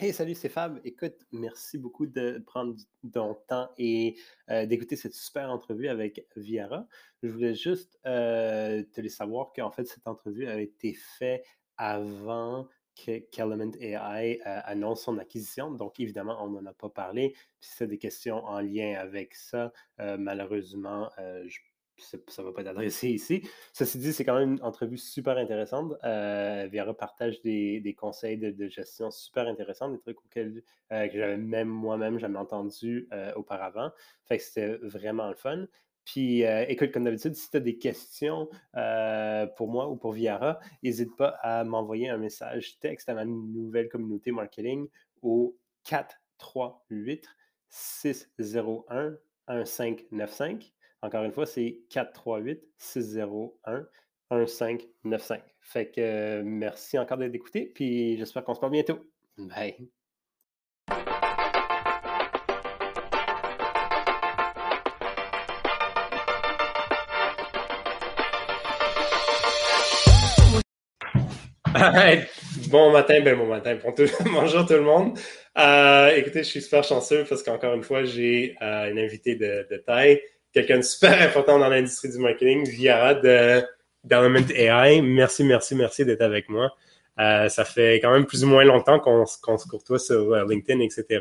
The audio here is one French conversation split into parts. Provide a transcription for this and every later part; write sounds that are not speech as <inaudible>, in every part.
Hey, salut, c'est Fab. Écoute, merci beaucoup de prendre ton temps et euh, d'écouter cette super entrevue avec Viara. Je voulais juste euh, te laisser savoir qu'en fait, cette entrevue a été faite avant qu'Element AI euh, annonce son acquisition. Donc, évidemment, on n'en a pas parlé. Si tu as des questions en lien avec ça, malheureusement, je ça ne va pas être adressé ici. Ceci dit, c'est quand même une entrevue super intéressante. Euh, Viera partage des, conseils de, gestion super intéressants, des trucs auxquels euh, que j'avais même moi-même jamais entendu euh, auparavant. Fait que c'était vraiment le fun. Puis écoute, comme d'habitude, si tu as des questions pour moi ou pour Viara, n'hésite pas à m'envoyer un message texte à ma nouvelle communauté marketing au 438 601 1595. Encore une fois, c'est 438-601-1595. Fait que euh, merci encore d'être écouté, puis j'espère qu'on se parle bientôt. Bye. <laughs> bon matin, ben bon matin. <laughs> Bonjour tout le monde. Euh, écoutez, je suis super chanceux parce qu'encore une fois, j'ai euh, une invitée de taille quelqu'un de super important dans l'industrie du marketing, Viara de d'Element AI. Merci, merci, merci d'être avec moi. Euh, ça fait quand même plus ou moins longtemps qu'on se courtoie sur euh, LinkedIn, etc.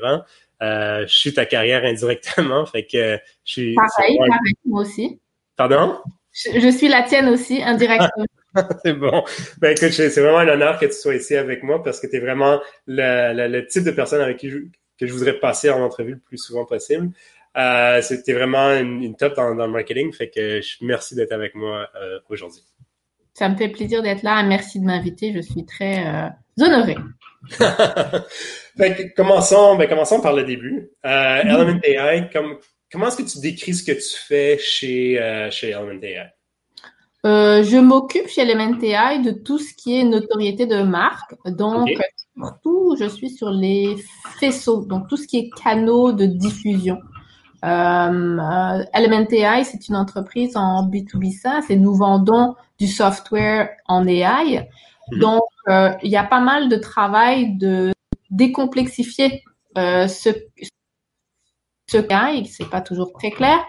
Euh, je suis ta carrière indirectement, <laughs> fait que je suis. Pareil, pareil, moi aussi. Pardon? Je, suis la tienne aussi, indirectement. <laughs> c'est bon. Ben écoute, c'est vraiment un honneur que tu sois ici avec moi parce que tu es vraiment le, le, type de personne avec qui je, que je voudrais passer en entrevue le plus souvent possible. Euh, c'était vraiment une, top dans, le marketing. Fait que je, merci d'être avec moi euh, aujourd'hui. Ça me fait plaisir d'être là. Merci de m'inviter. Je suis très euh, honorée. <laughs> commençons, ben, commençons par le début. Mm-hmm. Element AI, comment est-ce que tu décris ce que tu fais chez, chez Element AI? je m'occupe chez Element AI de tout ce qui est notoriété de marque. Donc, surtout, je suis sur les faisceaux, donc tout ce qui est canaux de diffusion. Euh, Element AI, c'est une entreprise en B2B SaaS et nous vendons du software en AI. Mhm. Donc, euh, il y a pas mal de travail de décomplexifier euh, ce ce AI, c'est pas toujours très clair.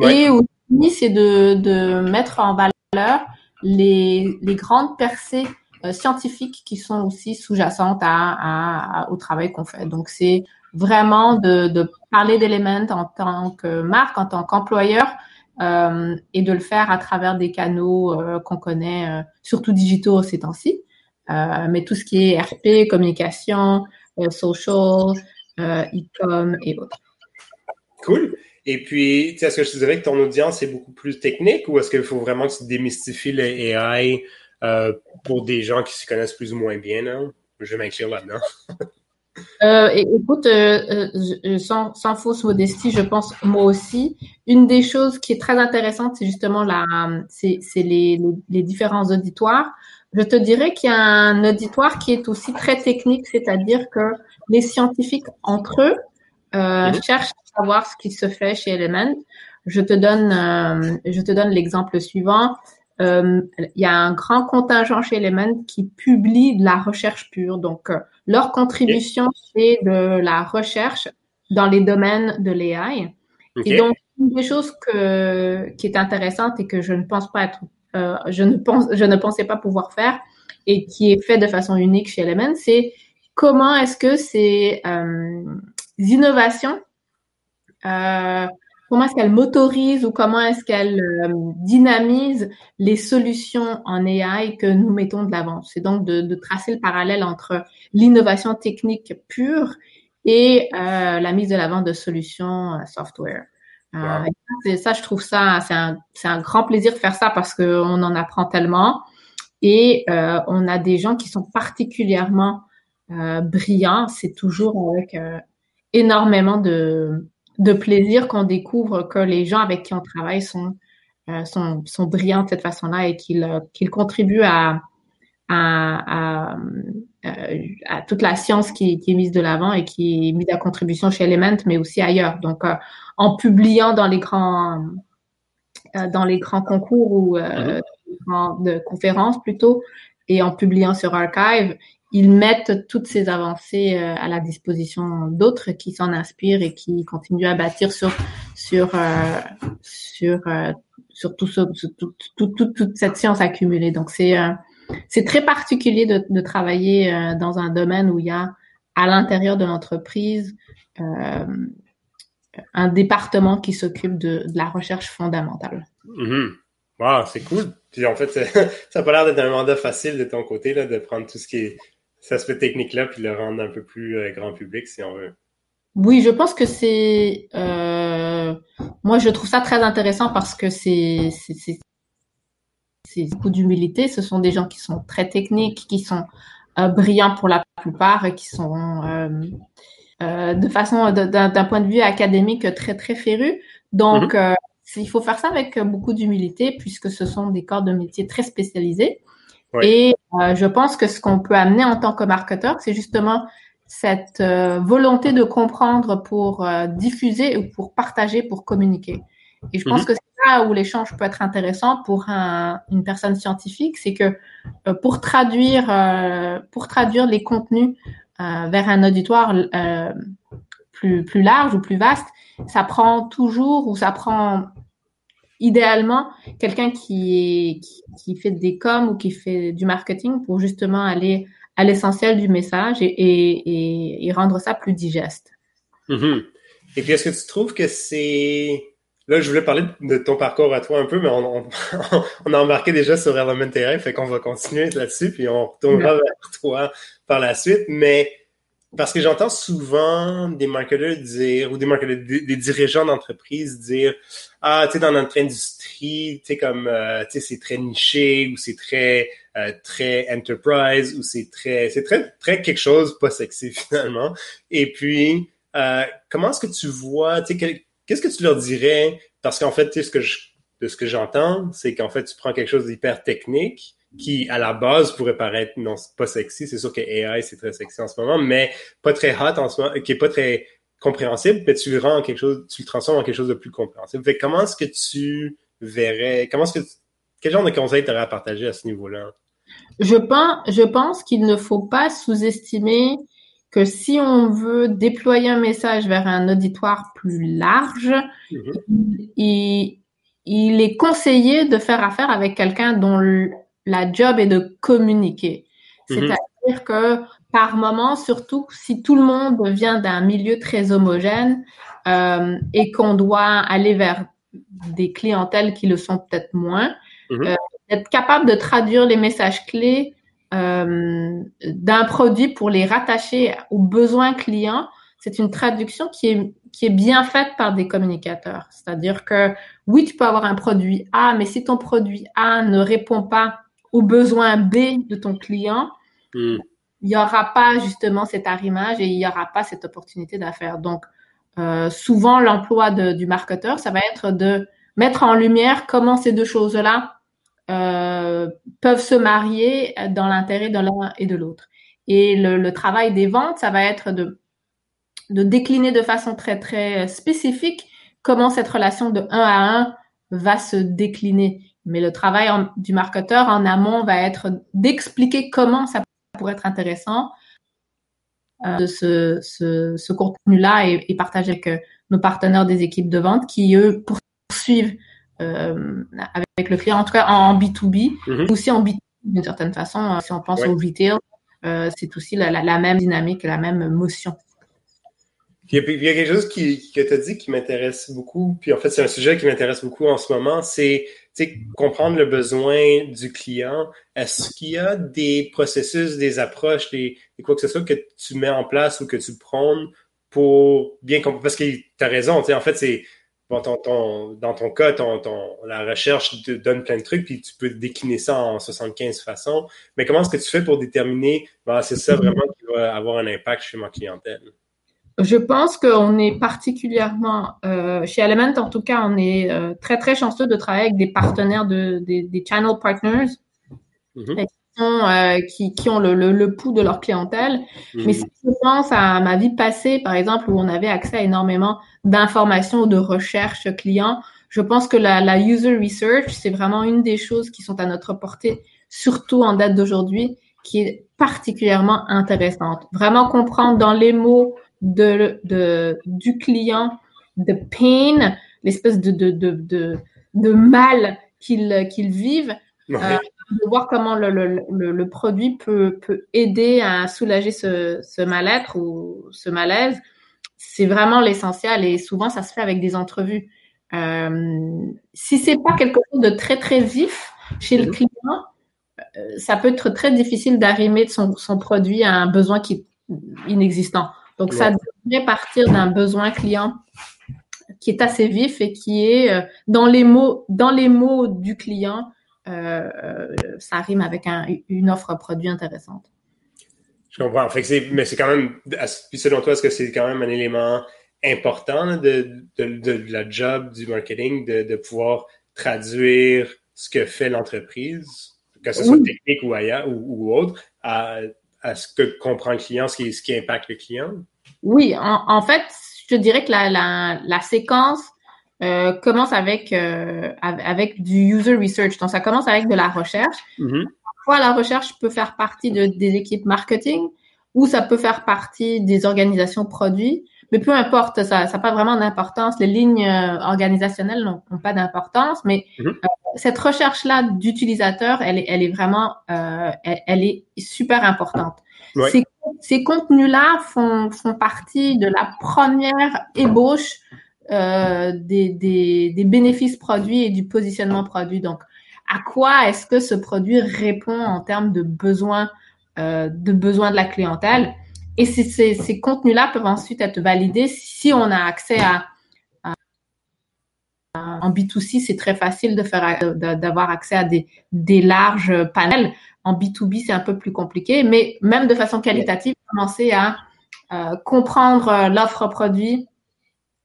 Et aussi, c'est de, de mettre en valeur les, les grandes percées euh, scientifiques qui sont aussi sous-jacentes à, à, au travail qu'on fait. Donc, c'est vraiment de, parler d'Element en tant que marque, en tant qu'employeur, euh, et de le faire à travers des canaux euh, qu'on connaît, euh, surtout digitaux ces temps-ci. Mais tout ce qui est RP, communication, social, e-com et autres. Cool. Et puis, est-ce que je te dirais que ton audience est beaucoup plus technique ou est-ce qu'il faut vraiment que tu démystifies le AI pour des gens qui s'y connaissent plus ou moins bien? Là? Je vais m'inclure là-dedans. <laughs> Euh, écoute, euh, euh, sans, sans, fausse modestie, je pense moi aussi, une des choses qui est très intéressante, c'est justement la, c'est, les, les, différents auditoires. Je te dirais qu'il y a un auditoire qui est aussi très technique, c'est-à-dire que les scientifiques entre eux euh, mhm. cherchent à savoir ce qui se fait chez Element. Je te donne, je te donne l'exemple suivant. Il y a un grand contingent chez Element qui publie de la recherche pure, donc leur contribution, c'est de la recherche dans les domaines de l'AI. Et donc, une des choses que, qui est intéressante et que je ne pense pas être, euh, je ne pense, je ne pensais pas pouvoir faire et qui est fait de façon unique chez Element, c'est comment est-ce que ces euh, innovations euh, comment est-ce qu'elle motorise ou comment est-ce qu'elle euh, dynamise les solutions en AI que nous mettons de l'avant. C'est donc de, tracer le parallèle entre l'innovation technique pure et euh, la mise de l'avant de solutions euh, software. ça, je trouve ça, c'est un, un, grand plaisir de faire ça parce qu'on en apprend tellement et on a des gens qui sont particulièrement brillants. C'est toujours avec énormément de de plaisir qu'on découvre que les gens avec qui on travaille sont, euh, sont, sont brillants de cette façon-là et qu'ils euh, contribuent à, à, à, euh, à, toute la science qui, qui est mise de l'avant et qui est mise à contribution chez Element, mais aussi ailleurs. Donc, en publiant dans les grands dans les grands concours ou mm-hmm. de conférences plutôt, et en publiant sur Archive, ils mettent toutes ces avancées euh, à la disposition d'autres qui s'en inspirent et qui continuent à bâtir sur sur euh, sur euh, sur tout, ce, tout, tout, toute cette science accumulée. Donc c'est c'est très particulier de, travailler dans un domaine où il y a à l'intérieur de l'entreprise un département qui s'occupe de, de, la recherche fondamentale. Mm-hmm. Wow, c'est cool. Puis en fait, <laughs> ça n'a pas l'air d'être un mandat facile de ton côté, là, de prendre tout ce qui est cet aspect technique-là, puis le rendre un peu plus euh, grand public, si on veut. Oui, je pense que c'est... Euh, moi, je trouve ça très intéressant parce que c'est c'est beaucoup d'humilité. Ce sont des gens qui sont très techniques, qui sont euh, brillants pour la plupart qui sont de façon d'un point de vue académique très très férus. Donc, mm-hmm. il faut faire ça avec beaucoup d'humilité puisque ce sont des corps de métier très spécialisés. Et euh, je pense que ce qu'on peut amener en tant que marketeur, c'est justement cette euh, volonté de comprendre pour euh, diffuser ou pour partager, pour communiquer. Et je pense mhm. que c'est là où l'échange peut être intéressant pour un, une personne scientifique, c'est que pour traduire pour traduire les contenus vers un auditoire plus plus large ou plus vaste, ça prend toujours ou ça prend idéalement quelqu'un qui, qui, fait des coms ou qui fait du marketing pour justement aller à l'essentiel du message et, et, rendre ça plus digeste. Mm-hmm. Et puis, est-ce que tu trouves que c'est... Là, je voulais parler de ton parcours à toi un peu, mais on, on, <laughs> a embarqué déjà sur Elementary, fait qu'on va continuer là-dessus, puis on retournera vers toi par la suite. Mais parce que j'entends souvent des marketeurs dire, ou des marketeurs, des, dirigeants d'entreprise dire, ah, tu sais, dans notre industrie, tu sais, comme, euh, tu sais, c'est très niché, ou c'est très, euh, très enterprise, ou c'est très, c'est très, très quelque chose pas sexy <laughs> finalement. Et puis, euh, comment est-ce que tu vois, tu sais, qu'est-ce que tu leur dirais? Parce qu'en fait, tu sais, ce que je, de ce que j'entends, c'est qu'en fait, tu prends quelque chose d'hyper technique, qui, à la base, pourrait paraître non pas sexy. C'est sûr que AI, c'est très sexy en ce moment, mais pas très hot en ce moment, qui est pas très compréhensible, mais tu le rends en quelque chose, tu le transformes en quelque chose de plus compréhensible. Fait comment est-ce que tu verrais, comment est-ce que, quel genre de conseils tu aurais à partager à ce niveau-là? Je pense, je pense qu'il ne faut pas sous-estimer que si on veut déployer un message vers un auditoire plus large, mm-hmm. il, il, est conseillé de faire affaire avec quelqu'un dont la job est de communiquer. Mhm. C'est-à-dire que par moment, surtout si tout le monde vient d'un milieu très homogène euh, et qu'on doit aller vers des clientèles qui le sont peut-être moins, mhm. euh, être capable de traduire les messages clés euh, d'un produit pour les rattacher aux besoins clients, c'est une traduction qui est, qui est bien faite par des communicateurs. C'est-à-dire que oui, tu peux avoir un produit A, mais si ton produit A ne répond pas au besoin B de ton client, hmm. il n'y aura pas justement cet arrimage et il n'y aura pas cette opportunité d'affaires. Donc, euh, souvent, l'emploi du marketeur, ça va être de mettre en lumière comment ces deux choses-là euh, peuvent se marier dans l'intérêt de l'un et de l'autre. Et le, le, travail des ventes, ça va être de, de décliner de façon très, très spécifique comment cette relation de un à un va se décliner. Mais le travail du marketeur en amont va être d'expliquer comment ça pourrait être intéressant euh, de ce, ce, ce contenu-là et, et, partager avec euh, nos partenaires des équipes de vente qui, eux, poursuivent euh, avec le client, en tout cas en B2B, mm-hmm. aussi en B2B d'une certaine façon. Euh, si on pense au retail, c'est aussi la, la, la, même dynamique, la même motion. Puis il y a quelque chose qui, que tu as dit qui m'intéresse beaucoup, puis en fait, c'est un sujet qui m'intéresse beaucoup en ce moment, c'est comprendre le besoin du client. Est-ce qu'il y a des processus, des approches, des, quoi que ce soit que tu mets en place ou que tu prônes pour bien comprendre? Parce que tu as raison, en fait, c'est bon, ton, dans ton cas, ton, ton, la recherche te donne plein de trucs, puis tu peux décliner ça en 75 façons. Mais comment est-ce que tu fais pour déterminer, ben, c'est ça vraiment qui va avoir un impact chez ma clientèle? Je pense qu'on est particulièrement, euh, chez Element en tout cas, on est euh, très très chanceux de travailler avec des partenaires, de, des, des channel partners mm-hmm. qui, ont, euh, qui, qui, ont le, le, le, pouls de leur clientèle. Mm-hmm. Mais si je pense à ma vie passée, par exemple, où on avait accès à énormément d'informations, de recherches clients, je pense que la, la user research, c'est vraiment une des choses qui sont à notre portée, surtout en date d'aujourd'hui, qui est particulièrement intéressante. Vraiment comprendre dans les mots de, de du client, de pain, l'espèce de, de, de, de, mal qu'ils qu'ils vivent, euh, de voir comment le, le, le, produit peut, peut aider à soulager ce, ce mal-être ou ce malaise. C'est vraiment l'essentiel et souvent ça se fait avec des entrevues. Euh, si c'est pas quelque chose de très très vif chez le client, euh, ça peut être très difficile d'arrimer son, son produit à un besoin qui est inexistant. Donc ça devrait partir d'un besoin client qui est assez vif et qui est euh, dans les mots dans les mots du client. Euh, euh, ça rime avec un, une offre produit intéressante. Je comprends. Fait mais c'est quand même, puis selon toi, est-ce que c'est quand même un élément important de, de, de, la job du marketing de, pouvoir traduire ce que fait l'entreprise, que ce soit technique ou ailleurs ou, autre, à, à, ce que comprend le client, ce qui, ce qui impacte le client? Oui, en, en fait, je dirais que la, la, la séquence euh, commence avec, euh, avec du user research. Donc, ça commence avec de la recherche. Mm-hmm. Parfois, la recherche peut faire partie de, des équipes marketing ou ça peut faire partie des organisations produits. Mais peu importe, ça n'a pas vraiment d'importance. Les lignes euh, organisationnelles n'ont pas d'importance, mais mm-hmm. euh, cette recherche-là d'utilisateur, elle est, elle est vraiment, euh, elle, est super importante. Ces contenus-là font, font partie de la première ébauche euh, des, des, des, bénéfices produits et du positionnement produit. Donc, à quoi est-ce que ce produit répond en termes de besoins, euh, de besoins de la clientèle? Et ces, ces, ces contenus-là peuvent ensuite être validés si on a accès à, en B2C, c'est très facile de faire d'avoir accès à des, des larges panels. En B2B, c'est un peu plus compliqué, mais même de façon qualitative, commencer à euh, comprendre euh, l'offre produit,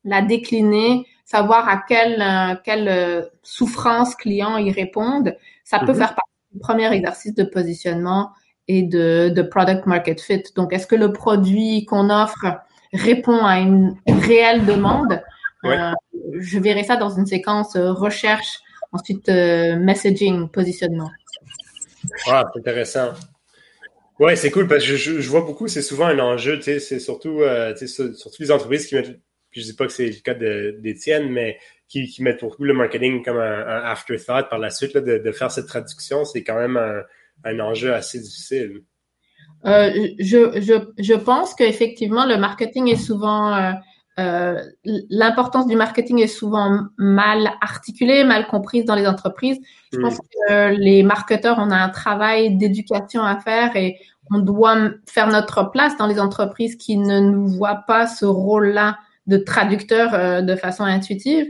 la décliner, savoir à quelle, euh, quelle euh, souffrance client ils répondent, ça peut mm-hmm. faire partie du premier exercice de positionnement et de, de product market fit. Donc, est-ce que le produit qu'on offre répond à une réelle demande? Euh, je verrai ça dans une séquence recherche, ensuite messaging, positionnement. Ah, c'est intéressant. Ouais, c'est cool parce que je, je vois beaucoup, c'est souvent un enjeu, c'est surtout, euh, surtout les entreprises qui mettent, puis je dis pas que c'est le cas d'Étienne, mais qui, qui, mettent beaucoup le marketing comme un, afterthought par la suite, là, de, de, faire cette traduction, c'est quand même un, un, enjeu assez difficile. Euh, je, je, je pense qu'effectivement, le marketing est souvent euh, euh, l'importance du marketing est souvent mal articulée, mal comprise dans les entreprises. Je pense que les marketeurs, on a un travail d'éducation à faire et on doit faire notre place dans les entreprises qui ne nous voient pas ce rôle-là de traducteur euh, de façon intuitive.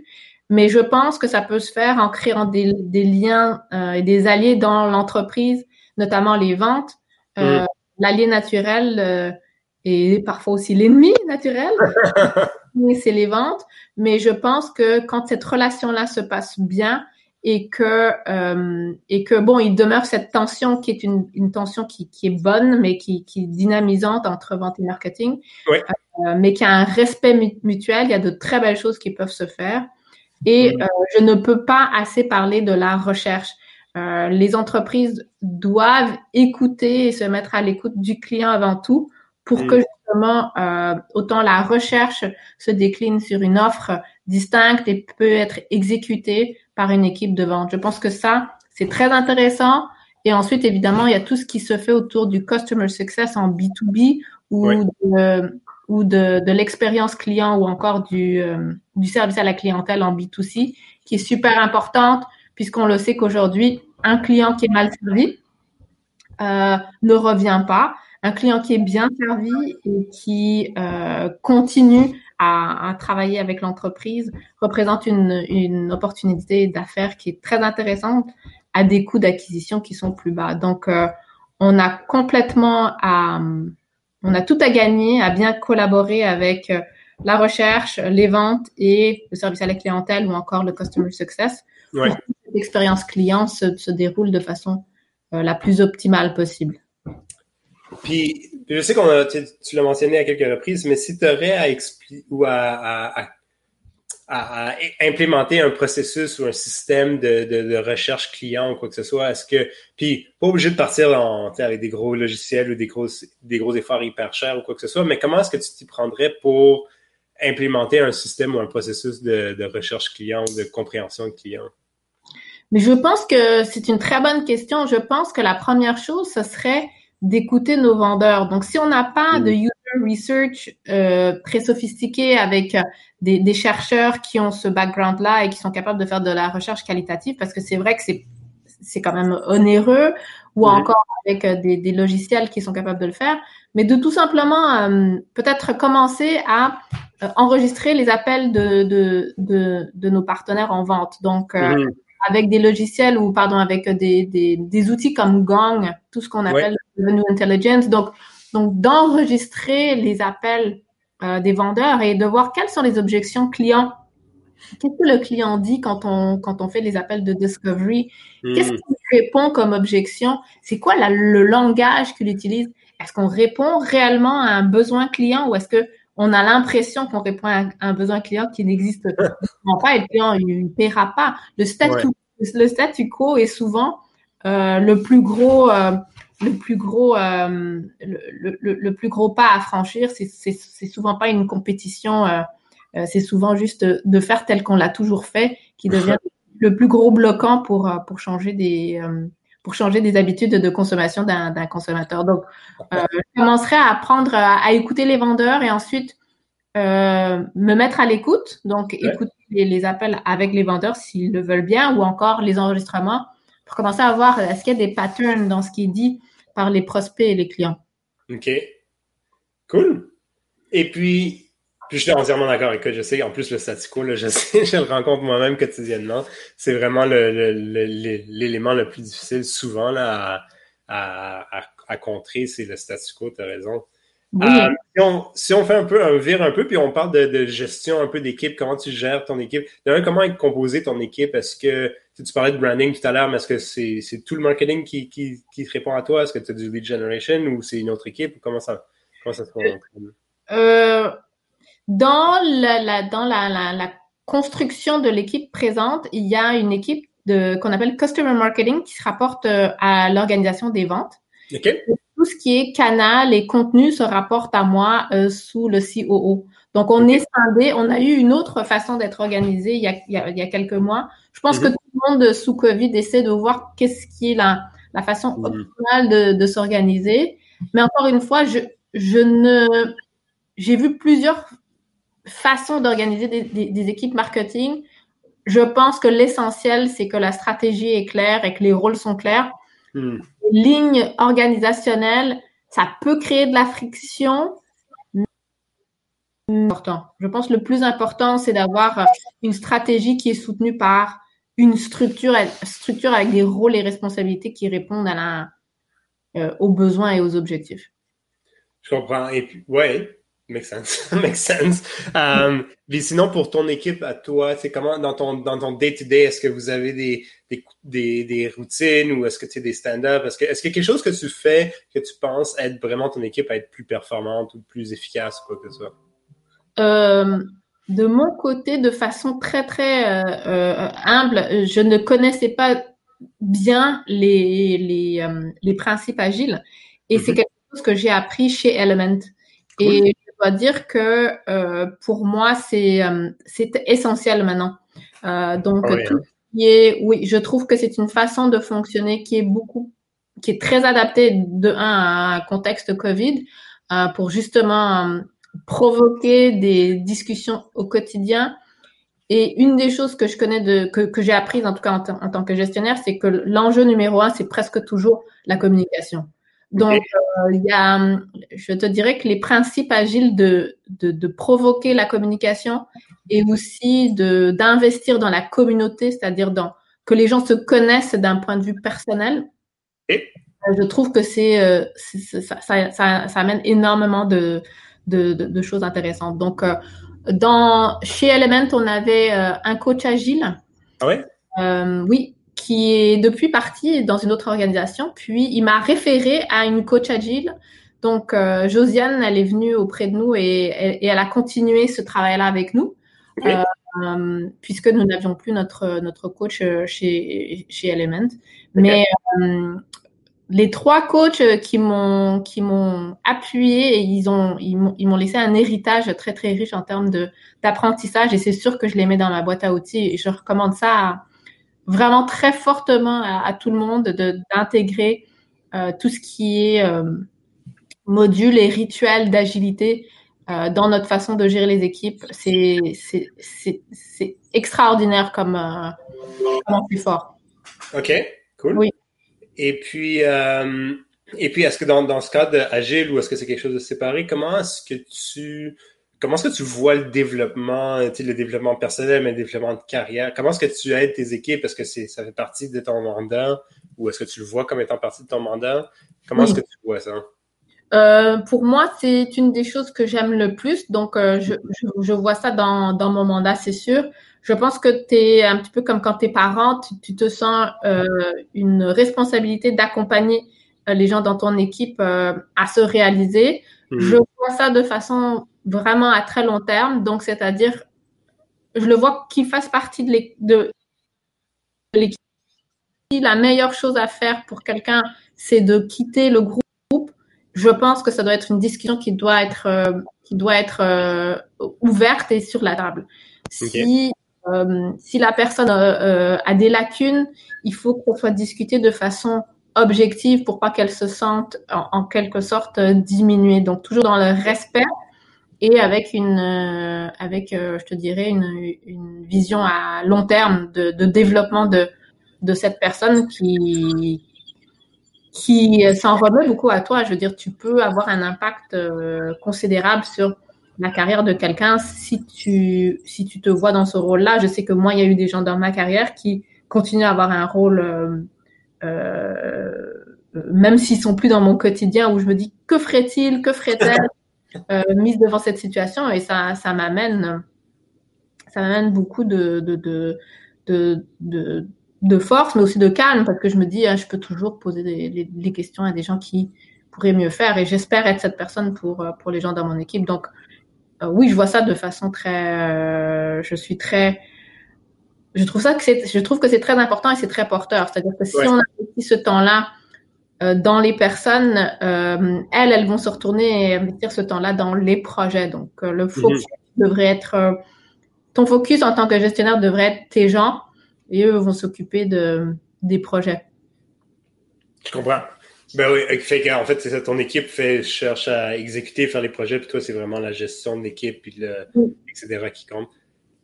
Mais je pense que ça peut se faire en créant des, des liens euh, et des alliés dans l'entreprise, notamment les ventes. Euh, L'allié naturel et parfois aussi l'ennemi naturel. <laughs> c'est les ventes. Mais je pense que quand cette relation-là se passe bien et que euh, et que bon, il demeure cette tension qui est une, une tension qui, qui est bonne, mais qui, qui est dynamisante entre vente et marketing, euh, mais qui a un respect mutuel. Il y a de très belles choses qui peuvent se faire. Et euh, je ne peux pas assez parler de la recherche. Euh, les entreprises doivent écouter et se mettre à l'écoute du client avant tout pour mm. que justement euh, autant la recherche se décline sur une offre distincte et peut être exécutée par une équipe de vente. Je pense que ça, c'est très intéressant. Et ensuite, évidemment, il y a tout ce qui se fait autour du customer success en B2B ou de, ou de, de l'expérience client ou encore du, euh, du service à la clientèle en B2C qui est super importante puisqu'on le sait qu'aujourd'hui, un client qui est mal servi euh, ne revient pas un client qui est bien servi et qui euh, continue à, travailler avec l'entreprise représente une, une opportunité d'affaires qui est très intéressante à des coûts d'acquisition qui sont plus bas. Donc, euh, on a complètement à, on a tout à gagner à bien collaborer avec euh, la recherche, les ventes et le service à la clientèle ou encore le customer success pour que l'expérience client se, se, déroule de façon la plus optimale possible. Puis, je sais qu'on a, tu, l'as mentionné à quelques reprises, mais si tu aurais à expliquer ou à, implémenter un processus ou un système de, de, recherche client ou quoi que ce soit? Est-ce que, puis pas obligé de partir avec des gros logiciels ou des gros, des gros efforts hyper chers ou quoi que ce soit, mais comment est-ce que tu t'y prendrais pour implémenter un système ou un processus de, de recherche client ou de compréhension de client? Mais je pense que c'est une très bonne question. Je pense que la première chose, ce serait d'écouter nos vendeurs. Donc, si on n'a pas de user research euh, très sophistiqué avec euh, des, des, chercheurs qui ont ce background-là et qui sont capables de faire de la recherche qualitative, parce que c'est vrai que c'est c'est quand même onéreux, ou encore avec euh, des, des, logiciels qui sont capables de le faire, mais de tout simplement euh, peut-être commencer à enregistrer les appels de, de, de, de, nos partenaires en vente. Donc, avec des logiciels ou pardon avec des, des, des outils comme Gong, tout ce qu'on appelle Revenue Intelligence. Donc, donc d'enregistrer les appels euh, des vendeurs et de voir quelles sont les objections clients. Qu'est-ce que le client dit quand on quand on fait les appels de discovery? Qu'est-ce hmm. qu'il répond comme objection? C'est quoi la, le langage qu'il utilise? Est-ce qu'on répond réellement à un besoin client ou est-ce que on a l'impression qu'on répond à un besoin client qui n'existe pas? <laughs> Et le client ne paiera pas. Le statu, le statu quo est souvent euh, le plus gros, euh, le plus gros, euh, le, le, le, plus gros pas à franchir. C'est souvent pas une compétition. Euh, euh, c'est souvent juste de faire tel qu'on l'a toujours fait qui devient <laughs> le plus gros bloquant pour pour changer des pour changer des habitudes de consommation d'un consommateur. Donc, euh, je commencerai à apprendre à, écouter les vendeurs et ensuite euh, me mettre à l'écoute. Donc, écouter les, appels avec les vendeurs s'ils le veulent bien ou encore les enregistrements pour commencer à voir est-ce qu'il y a des patterns dans ce qui est dit par les prospects et les clients? OK. Cool. Et puis, puis je suis entièrement d'accord. Écoute, je sais, en plus, le statu quo, là, je <laughs> sais, je le rencontre moi-même quotidiennement. C'est vraiment l'élément le, le, plus difficile souvent là, à, à, à contrer, c'est le statu quo, tu as raison. Euh, si, on, si, on, fait un peu un vire un peu, puis on parle de, de gestion un peu d'équipe, comment tu gères ton équipe. D'ailleurs, comment est composée ton équipe? Est-ce que tu, parlais de branding tout à l'heure, mais est-ce que c'est tout le marketing qui, qui, qui, te répond à toi? Est-ce que tu as du lead generation ou c'est une autre équipe? Comment ça, comment ça se passe? Euh, dans la, dans la, la, construction de l'équipe présente, il y a une équipe de qu'on appelle Customer Marketing qui se rapporte euh, à l'organisation des ventes. Tout ce qui est canal et contenu se rapporte à moi euh, sous le COO. Donc, on est scindé. On a eu une autre façon d'être organisé il y, a, il, y a, quelques mois. Je pense que mhm. tout le monde sous Covid essaie de voir qu'est-ce qui est la, la façon mhm. optimale de, de s'organiser. Mais encore une fois, je, je ne, j'ai vu plusieurs façon d'organiser des, équipes marketing, je pense que l'essentiel, c'est que la stratégie est claire et que les rôles sont clairs. Hmm. Ligne organisationnelle, ça peut créer de la friction. Important. Je pense que le plus important, c'est d'avoir une stratégie qui est soutenue par une structure, structure avec des rôles et responsabilités qui répondent à la, euh, aux besoins et aux objectifs. Je comprends. Et puis, ouais, Makes sense. <laughs> Makes sense. Um, sinon, pour ton équipe à toi, c'est comment dans ton dans ton day-to-day, est-ce que vous avez des, des, des, routines ou est-ce que tu as des stand-up? Est-ce que est-ce qu'il y a quelque chose que tu fais que tu penses aide vraiment ton équipe à être plus performante ou plus efficace ou quoi que ce soit? Euh, de mon côté, de façon très très euh, euh, humble, je ne connaissais pas bien les les, les principes agiles et c'est mm-hmm. quelque chose que j'ai appris chez Element. Et dois dire que euh, pour moi, c'est euh, essentiel maintenant. Euh, donc, ah tout hein. qui est, oui, je trouve que c'est une façon de fonctionner qui est beaucoup, qui est très adaptée de un à un contexte Covid euh, pour justement euh, provoquer des discussions au quotidien. Et une des choses que je connais de que, que j'ai apprises en tout cas en, en tant que gestionnaire, c'est que l'enjeu numéro un, c'est presque toujours la communication. Donc, euh, il y a, je te dirais que les principes agiles de, de, de provoquer la communication et aussi de d'investir dans la communauté, c'est-à-dire dans que les gens se connaissent d'un point de vue personnel. Et? Euh, je trouve que c'est euh, ça, ça, ça, ça, amène énormément de, de, de, choses intéressantes. Donc, dans chez Element, on avait un coach agile. Ah ouais? oui, qui est depuis parti dans une autre organisation. Puis il m'a référé à une coach agile. Donc euh, Josiane, elle est venue auprès de nous et, et, elle a continué ce travail-là avec nous. Euh, puisque nous n'avions plus notre, notre coach chez, chez Element. Mais les trois coachs qui m'ont qui m'ont appuyé et ils ont ils m'ont laissé un héritage très très riche en termes de d'apprentissage et c'est sûr que je les mets dans ma boîte à outils et je recommande ça vraiment très fortement à, tout le monde de d'intégrer euh, tout ce qui est euh, module et rituel d'agilité euh, dans notre façon de gérer les équipes. C'est c'est c'est extraordinaire comme comme c'est fort. Ok, cool. Oui. Et puis, euh, et puis, est-ce que dans, dans ce cadre agile ou est-ce que c'est quelque chose de séparé, comment est-ce que tu comment est-ce que tu vois le développement, le développement personnel, mais le développement de carrière? Comment est-ce que tu aides tes équipes? Est-ce que c'est, ça fait partie de ton mandat? Ou est-ce que tu le vois comme étant partie de ton mandat? Comment est-ce que tu vois ça? Euh, pour moi, c'est une des choses que j'aime le plus. Donc, euh, je, je, je, vois ça dans, dans mon mandat, c'est sûr je pense que tu es un petit peu comme quand tu es parent, tu, te sens euh, une responsabilité d'accompagner euh, les gens dans ton équipe euh, à se réaliser. Mmh. Je vois ça de façon vraiment à très long terme. Donc, c'est-à-dire, je le vois qu'ils fassent partie de l'équipe. La meilleure chose à faire pour quelqu'un, c'est de quitter le groupe. Je pense que ça doit être une discussion qui doit être, qui doit être ouverte et sur la table. Si euh, si la personne euh, euh, a des lacunes, il faut qu'on soit discuté de façon objective pour pas qu'elle se sente en, quelque sorte diminuée. Donc toujours dans le respect et avec une, avec, je te dirais, une, une, vision à long terme de, de développement de, de cette personne qui, qui s'en remet beaucoup à toi. Je veux dire, tu peux avoir un impact considérable sur la carrière de quelqu'un si tu, si tu te vois dans ce rôle-là. Je sais que moi, il y a eu des gens dans ma carrière qui continuent à avoir un rôle, euh, euh, même s'ils sont plus dans mon quotidien, où je me dis que ferait-il, que ferait-elle? Euh, mise devant cette situation et ça, ça m'amène, ça m'amène beaucoup de, de, de, de, de, force, mais aussi de calme parce que je me dis, ah, je peux toujours poser des, les, questions à des gens qui pourraient mieux faire et j'espère être cette personne pour, pour les gens dans mon équipe. Donc, euh, oui, je vois ça de façon très, euh, je suis très, je trouve ça que c'est, je trouve que c'est très important et c'est très porteur. C'est-à-dire que si on investit ce temps-là euh, dans les personnes, elles, elles vont se retourner et investir ce temps-là dans les projets. Donc, le mhm. focus devrait être, ton focus en tant que gestionnaire devrait être tes gens et eux vont s'occuper de des projets. Je comprends. Ben oui, fait en fait, c'est ça, ton équipe fait, cherche à exécuter, faire les projets, puis toi, c'est vraiment la gestion de l'équipe, puis le, etc. qui compte.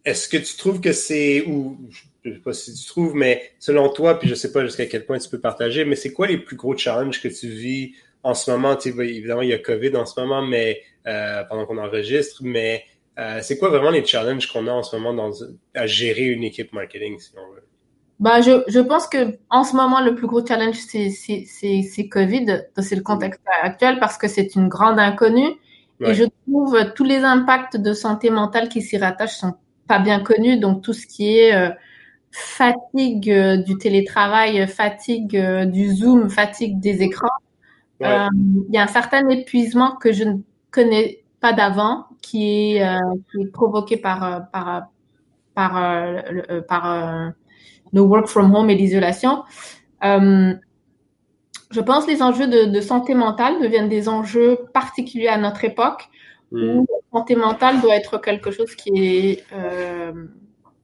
Est-ce que tu trouves que c'est, ou je sais pas si tu trouves, mais selon toi, puis je sais pas jusqu'à quel point tu peux partager, mais c'est quoi les plus gros challenges que tu vis en ce moment? Tu sais, évidemment, il y a COVID en ce moment, mais euh, pendant qu'on enregistre, mais euh, c'est quoi vraiment les challenges qu'on a en ce moment dans, à gérer une équipe marketing, si on veut? Bah, je, je pense que en ce moment, le plus gros challenge, c'est, c'est, c'est, Covid. C'est le contexte actuel parce que c'est une grande inconnue. Et je trouve tous les impacts de santé mentale qui s'y rattachent sont pas bien connus. Donc, tout ce qui est euh, fatigue euh, du télétravail, fatigue euh, du Zoom, fatigue des écrans. Il y a un certain épuisement que je ne connais pas d'avant qui est, qui est provoqué par, par, par, par le work from home et l'isolation. Euh, je pense que les enjeux de, santé mentale deviennent des enjeux particuliers à notre époque, où mm. la santé mentale doit être quelque chose qui est euh,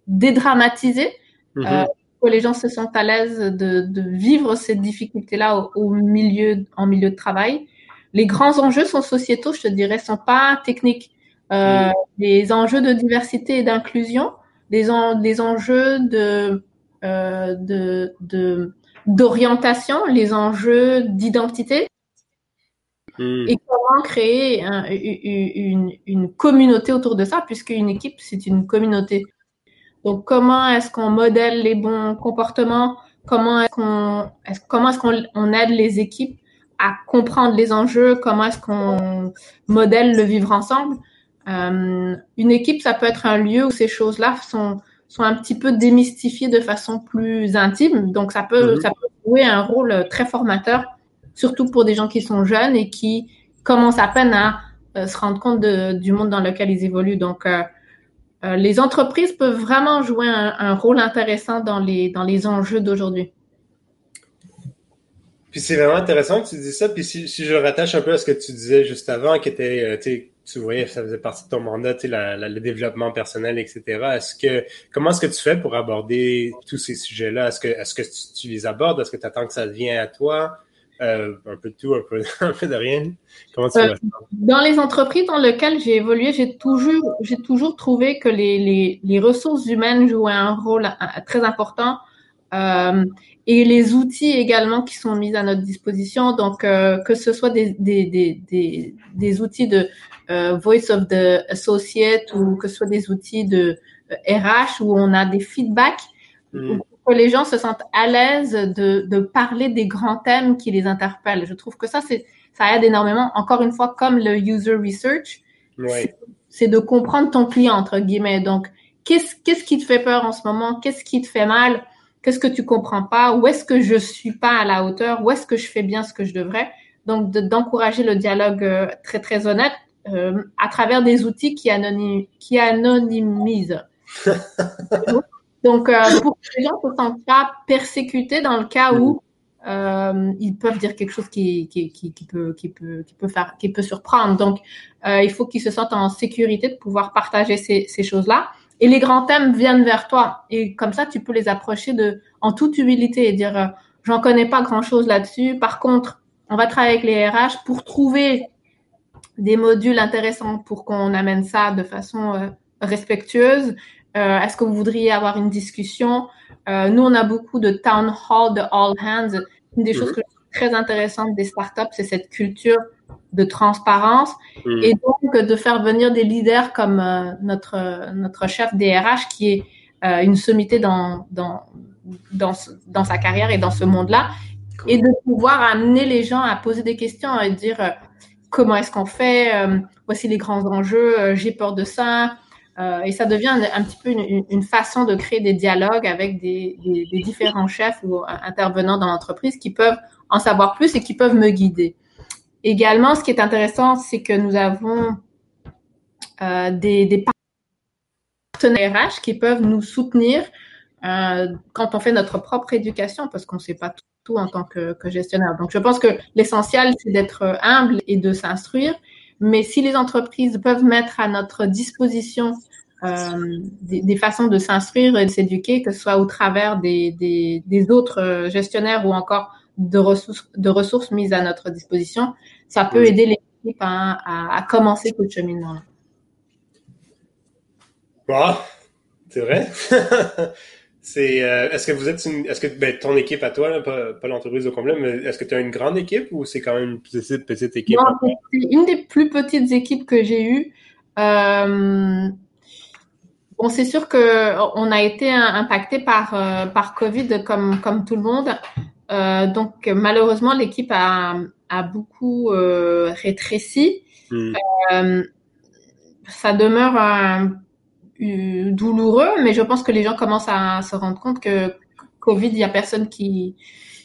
dédramatisé, mm-hmm. euh, que les gens se sentent à l'aise de, vivre ces difficultés-là au, milieu, en milieu de travail. Les grands enjeux sont sociétaux, je te dirais, sont pas techniques. Mm. Les enjeux de diversité et d'inclusion, les, les enjeux de euh, de, d'orientation, les enjeux d'identité hmm. et comment créer une, une, communauté autour de ça, puisque une équipe, c'est une communauté. Donc, comment est-ce qu'on modèle les bons comportements? Comment est-ce qu'on est comment est-ce qu'on on aide les équipes à comprendre les enjeux? Comment est-ce qu'on modèle le vivre ensemble? Euh, Une équipe, ça peut être un lieu où ces choses-là sont sont un petit peu démystifiés de façon plus intime. Donc, ça peut, mhm. ça peut jouer un rôle très formateur, surtout pour des gens qui sont jeunes et qui commencent à peine à euh, se rendre compte de, du monde dans lequel ils évoluent. Donc, euh, les entreprises peuvent vraiment jouer un, rôle intéressant dans les, dans les enjeux d'aujourd'hui. Puis c'est vraiment intéressant que tu dis ça. Puis si, si, je rattache un peu à ce que tu disais juste avant, qui était, tu voyais, ça faisait partie de ton mandat, tu sais, le développement personnel, etc. Est-ce que comment est-ce que tu fais pour aborder tous ces sujets-là? Est-ce que est-ce que tu, les abordes? Est-ce que tu attends que ça vienne à toi? Euh, Un peu de tout, un peu, <laughs> un peu de rien. Comment tu euh, Dans les entreprises dans lesquelles j'ai évolué, j'ai toujours j'ai toujours trouvé que les, les, les ressources humaines jouaient un rôle très important. Euh, et les outils également qui sont mis à notre disposition, donc euh, que ce soit des, des, des, des, outils de euh, Voice of the Associate ou que ce soit des outils de RH où on a des feedbacks, mm. Que les gens se sentent à l'aise de, de parler des grands thèmes qui les interpellent. Je trouve que ça, c'est ça aide énormément. Encore une fois, comme le user research, c'est de comprendre ton client entre guillemets. Donc, qu'est-ce qu'est-ce qui te fait peur en ce moment? Qu'est-ce qui te fait mal? Qu'est-ce que tu comprends pas? Où est-ce que je suis pas à la hauteur? Où est-ce que je fais bien ce que je devrais? Donc, d'encourager le dialogue euh, très très honnête euh, à travers des outils qui, qui anonymisent. <laughs> Donc, euh, pour que les gens ne se sentent pas persécutés dans le cas où euh, ils peuvent dire quelque chose qui, peut, qui, peut, qui, peut faire, qui peut surprendre. Donc, euh, il faut qu'ils se sentent en sécurité de pouvoir partager ces, choses-là. Et les grands thèmes viennent vers toi. Et comme ça, tu peux les approcher de, en toute humilité et dire, j'en connais pas grand-chose là-dessus. Par contre, on va travailler avec les RH pour trouver des modules intéressants pour qu'on amène ça de façon respectueuse. Euh, Est-ce que vous voudriez avoir une discussion? Euh, Nous, on a beaucoup de town hall, de all hands. Une des choses mhm. que très intéressantes des startups, c'est cette culture de transparence mhm. et donc de faire venir des leaders comme euh, notre notre chef DRH qui est une sommité dans dans dans, dans sa carrière et dans ce monde-là et de pouvoir amener les gens à poser des questions et dire comment est-ce qu'on fait, voici les grands enjeux, j'ai peur de ça. Euh, et ça devient un, petit peu une, façon de créer des dialogues avec des, différents chefs ou intervenants dans l'entreprise qui peuvent en savoir plus et qui peuvent me guider. Également, ce qui est intéressant, c'est que nous avons des, des partenaires RH qui peuvent nous soutenir quand on fait notre propre éducation, parce qu'on ne sait pas tout en tant que, gestionnaire. Donc, je pense que l'essentiel, c'est d'être humble et de s'instruire. Mais si les entreprises peuvent mettre à notre disposition euh, des, façons de s'instruire et de s'éduquer, que ce soit au travers des, des, autres gestionnaires ou encore de ressources, de ressources mises à notre disposition, ça peut aider l'équipe à, à, commencer ce cheminement-là. c'est vrai. <laughs> C'est euh, est-ce que vous êtes une est-ce que ben, ton équipe à toi, pas, l'entreprise au complet, mais est-ce que tu as une grande équipe ou c'est quand même une petite, petite équipe? c'est une des plus petites équipes que j'ai eues. Euh, bon, c'est sûr que on a été impacté par euh, par Covid comme comme tout le monde. donc malheureusement l'équipe a a beaucoup rétréci. Hmm. ça demeure un douloureux, mais je pense que les gens commencent à se rendre compte que Covid, il y a personne qui,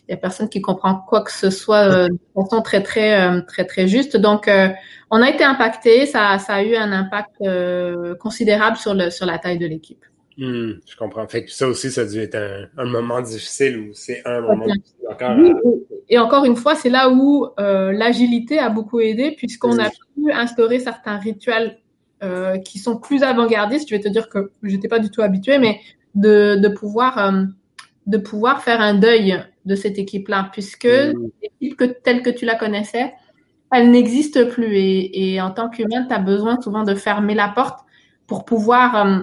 il y a personne qui comprend quoi que ce soit euh, de façon très très euh, très très juste. Donc, euh, on a été impacté. Ça, ça a eu un impact considérable sur le sur la taille de l'équipe. Hmm, je comprends. Fait que ça aussi, ça a dû être un, moment difficile ou c'est un moment difficile encore. Et encore une fois, c'est là où l'agilité a beaucoup aidé puisqu'on a pu instaurer certains rituels euh, qui sont plus avant-gardistes. Je vais te dire que j'étais pas du tout habituée, mais de, de pouvoir euh, de pouvoir faire un deuil de cette équipe-là, puisque mmh. l'équipe que, telle que tu la connaissais, elle n'existe plus. Et, et en tant qu'humain, tu as besoin souvent de fermer la porte pour pouvoir euh,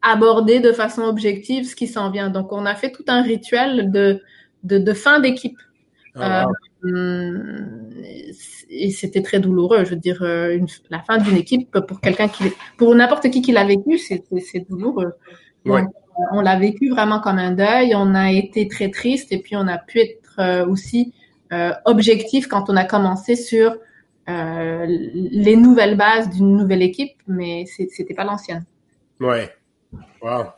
aborder de façon objective ce qui s'en vient. Donc, on a fait tout un rituel de, de, de fin d'équipe. Ah, et c'était très douloureux. Je veux dire, euh, la fin d'une équipe pour quelqu'un qui, pour n'importe qui qui l'a vécu, c'est douloureux. Euh, on l'a vécu vraiment comme un deuil. On a été très triste et puis on a pu être euh, aussi objectif quand on a commencé sur les nouvelles bases d'une nouvelle équipe, mais c'était pas l'ancienne. Ouais. Wow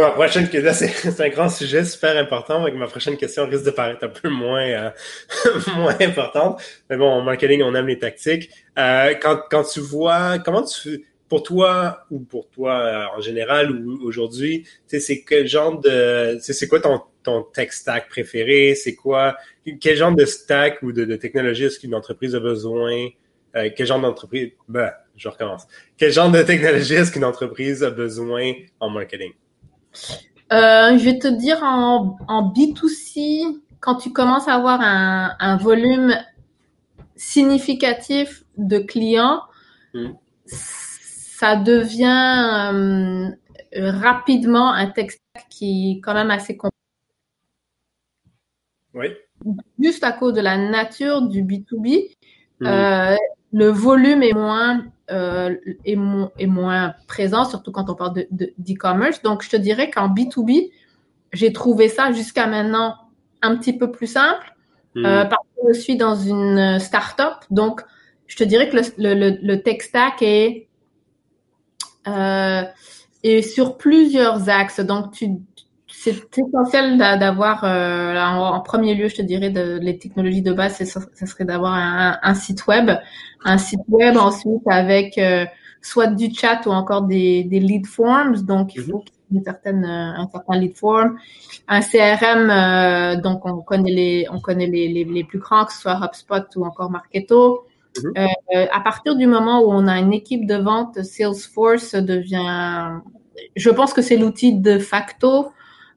ma prochaine question, c'est un grand sujet super important. Donc ma prochaine question risque de paraître un peu moins, euh, <laughs> moins importante. Mais bon, en marketing, on aime les tactiques. Euh, quand, quand tu vois, comment tu, pour toi ou pour toi euh, en général ou aujourd'hui, c'est quel genre de, c'est quoi ton, ton tech stack préféré? C'est quoi, quel genre de stack ou de, de technologie est-ce qu'une entreprise a besoin? Euh, quel genre d'entreprise, ben, je recommence. Quel genre de technologie est-ce qu'une entreprise a besoin en marketing? Euh, je vais te dire en, en B2C, quand tu commences à avoir un, un volume significatif de clients, hmm. ça devient euh, rapidement un texte qui est quand même assez complexe. Oui. Juste à cause de la nature du B2B, hmm. euh, le volume est moins euh, est, est, moins présent, surtout quand on parle de d'e-commerce. Donc, je te dirais qu'en B2B, j'ai trouvé ça jusqu'à maintenant un petit peu plus simple hmm. euh, parce que je suis dans une start-up. Donc, je te dirais que le, le, le tech stack est, euh, est sur plusieurs axes. Donc, c'est essentiel d'avoir, euh, en, premier lieu, je te dirais, de, les technologies de base, ce serait d'avoir un, un, site web. Un site web ensuite avec euh, soit du chat ou encore des, des lead forms. Donc, il mhm. faut une certaine, euh, un certain lead form. Un CRM, euh, donc on connaît les, on connaît les, les, les, plus grands, que ce soit HubSpot ou encore Marketo. Mhm. Euh, à partir du moment où on a une équipe de vente, Salesforce devient, je pense que c'est l'outil de facto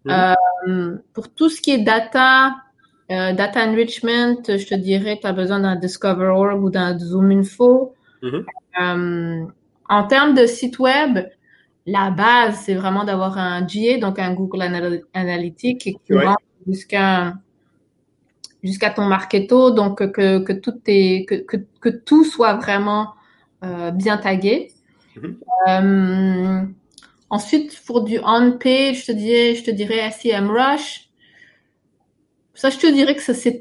euh, pour tout ce qui est data, euh, data enrichment, je te dirais que tu as besoin d'un Discover.org ou d'un Zoom Info. Mm-hmm. Euh, en termes de site web, la base, c'est vraiment d'avoir un GA, donc un Google Analytics qui va jusqu'à jusqu'à ton marketo, donc que, que tout est que, que, que tout soit vraiment euh, bien tagué. Mm-hmm. Ensuite, pour du on-page, je te dirais, je te dirais SEMrush. Ça, je te dirais que c'est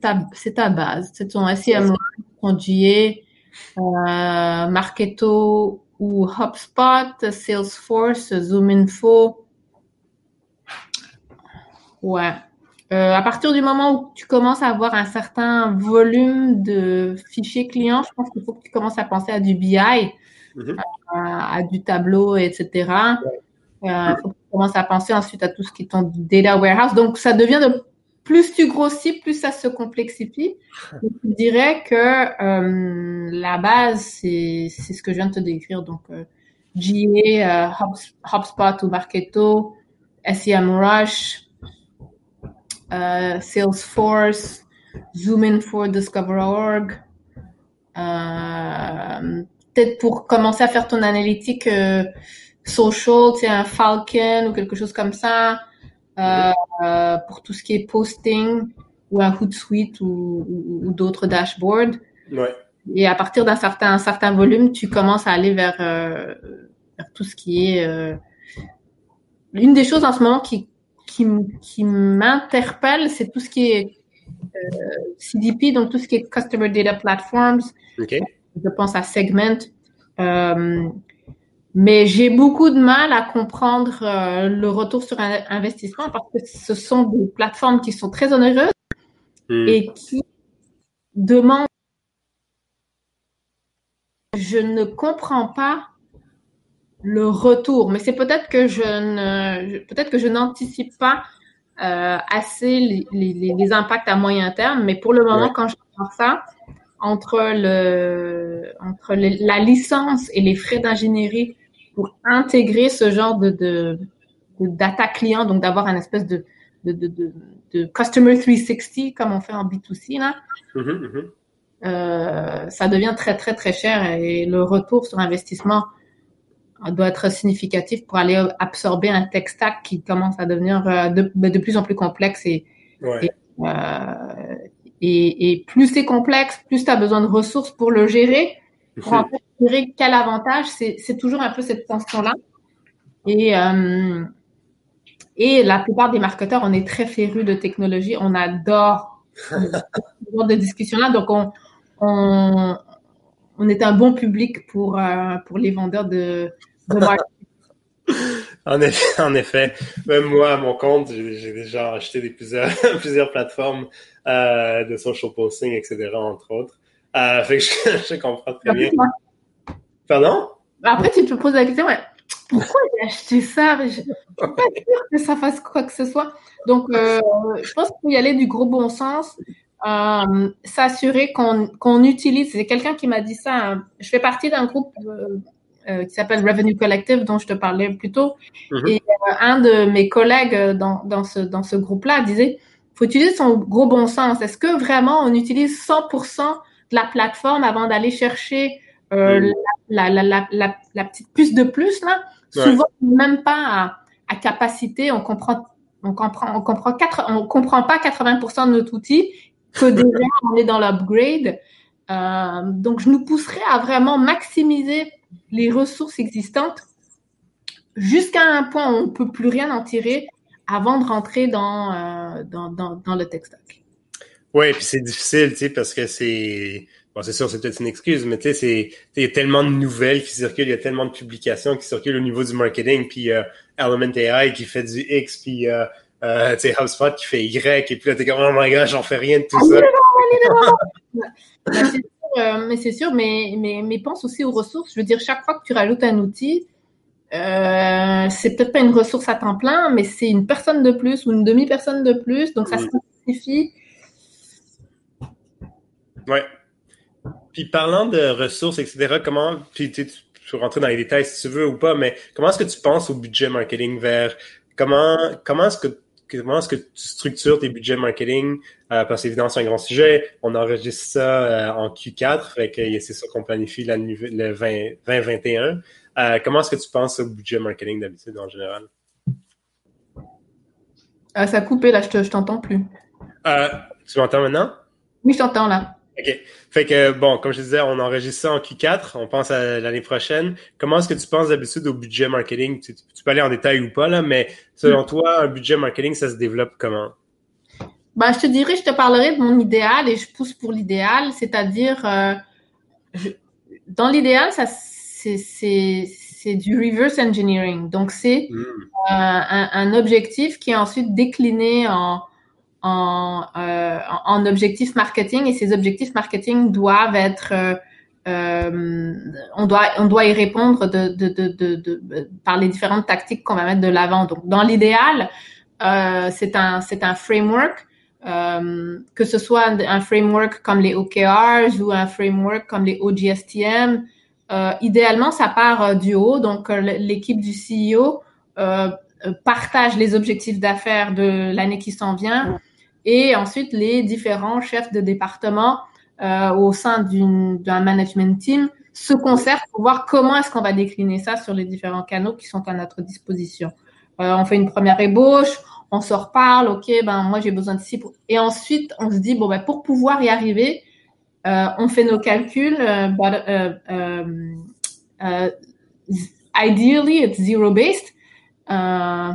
ta, ta base. C'est ton ton GA, euh, Marketo ou HubSpot, Salesforce, ZoomInfo. Ouais. Euh, à partir du moment où tu commences à avoir un certain volume de fichiers clients, je pense qu'il faut que tu commences à penser à du BI. Mhm. à, du tableau, etc. euh, faut commencer à penser ensuite à tout ce qui est ton data warehouse. Donc, ça devient de plus tu grossis, plus ça se complexifie. je dirais que euh, la base, c'est ce que je viens de te décrire. Donc, euh, GA, HubSpot ou Marketo, SEMrush, Salesforce, ZoomInfo, Discover.org, peut-être pour commencer à faire ton analytique euh, social, tu sais, un Falcon ou quelque chose comme ça, euh, euh, pour tout ce qui est posting ou un Hootsuite ou, ou, d'autres dashboards. Ouais. Et à partir d'un certain, certain volume, tu commences à aller vers, euh, vers tout ce qui est... Une des choses en ce moment qui, qui, qui m'interpelle, c'est tout ce qui est CDP, donc tout ce qui est Customer Data Platforms. Okay je pense à Segment. Mais j'ai beaucoup de mal à comprendre euh, le retour sur un investissement parce que ce sont des plateformes qui sont très onéreuses hmm. et qui demandent. Je ne comprends pas le retour, mais c'est peut-être que je ne, peut-être que je n'anticipe pas euh, assez les, les, les, impacts à moyen terme. Mais pour le moment, quand je vois ça, entre, le, entre la licence et les frais d'ingénierie pour intégrer ce genre de, de, data client, donc d'avoir un espèce de, de, de, de, Customer 360 comme on fait en B2C, là, mm-hmm, mm-hmm. Euh, ça devient très, très, très cher et le retour sur investissement doit être significatif pour aller absorber un tech stack qui commence à devenir euh, de, de plus en plus complexe et, ouais. euh, et, et plus c'est complexe, plus tu as besoin de ressources pour le gérer. Pour en fait gérer quel avantage, c'est toujours un peu cette tension-là. Et, euh, et la plupart des marketeurs, on est très férus de technologie. On adore <laughs> ce genre de discussion-là. Donc, on, on, on, est un bon public pour, euh, pour les vendeurs de, de <laughs> marketing. En effet, en effet. Même moi, à mon compte, j'ai déjà acheté des plusieurs, <laughs> plusieurs plateformes euh, de social posting, etc., entre autres. Euh, fait que je, <laughs> je comprends très bien. Pardon? Après, tu te poses la question, pourquoi j'ai acheté ça? Je ne suis pas sûre que ça fasse quoi que ce soit. Donc, euh, je pense qu'il faut y aller du gros bon sens. Euh, s'assurer qu'on utilise. C'est quelqu'un qui m'a dit ça. Hein. Je fais partie d'un groupe euh, qui s'appelle Revenue Collective, dont je te parlais plus tôt. Mm-hmm. Et un de mes collègues dans, dans ce, dans ce groupe-là disait faut utiliser son gros bon sens. Est-ce que vraiment on utilise 100% de la plateforme avant d'aller chercher mm. la, la, la, la, petite puce de plus là Souvent, même pas à, capacité, on comprend, on comprend, on comprend quatre, on comprend pas 80% de notre outil, que <laughs> déjà on est dans l'upgrade. Euh, donc, je nous pousserais à vraiment maximiser les ressources existantes jusqu'à un point où on peut plus rien en tirer avant de rentrer dans, euh, dans, dans, dans, le tech stack. Oui, puis c'est difficile, tu sais, parce que c'est Bon, c'est sûr, c'est peut-être une excuse, mais tu sais, c'est il y a tellement de nouvelles qui circulent, il y a tellement de publications qui circulent au niveau du marketing, puis euh, Element AI qui fait du X, puis euh, euh, tu sais, HubSpot qui fait Y, et puis là, t'es comme, oh my god, j'en fais rien de tout ça. Mais c'est sûr, mais, mais, mais pense aussi aux ressources. Je veux dire, chaque fois que tu rajoutes un outil, euh, c'est peut-être pas une ressource à temps plein, mais c'est une personne de plus ou une demi-personne de plus, donc ça se simplifie. Ouais, puis parlant de ressources, etc., comment, puis tu, peux rentrer dans les détails si tu veux ou pas, mais comment est-ce que tu penses au budget marketing vers comment comment est-ce que comment est-ce que tu structures tes budgets marketing? Euh, parce qu'évidemment, c'est un grand sujet. On enregistre ça euh, en Q4, fait que c'est ça qu'on planifie le 2021. Euh, comment est-ce que tu penses au budget marketing d'habitude en général? Ah, ça a coupé là, je, te, je t'entends plus. tu m'entends maintenant? Oui, je t'entends là. OK. Fait que, bon, comme je disais, on enregistre ça en Q4, on pense à l'année prochaine. Comment est-ce que tu penses d'habitude au budget marketing? Tu, peux aller en détail ou pas, là, mais selon hmm. toi, un budget marketing, ça se développe comment? Ben, je te dirais, je te parlerai de mon idéal et je pousse pour l'idéal, c'est-à-dire, euh, dans l'idéal, ça, c'est, du reverse engineering. Donc, c'est hmm. un, un, objectif qui est ensuite décliné en, en, euh, objectifs marketing et ces objectifs marketing doivent être euh, euh, on doit on doit y répondre de, de, de, par les différentes tactiques qu'on va mettre de l'avant. Donc dans l'idéal, c'est un c'est un framework que ce soit un, framework comme les OKRs ou un framework comme les OGSTM. Idéalement, ça part du haut. Donc l'équipe du CEO partage les objectifs d'affaires de l'année qui s'en vient et ensuite les différents chefs de département euh, au sein d'un management team se concertent pour voir comment est-ce qu'on va décliner ça sur les différents canaux qui sont à notre disposition. Euh, on fait une première ébauche, on se reparle, ok, ben moi j'ai besoin de six. Et ensuite on se dit bon ben pour pouvoir y arriver, euh, on fait nos calculs. But, ideally it's zero based.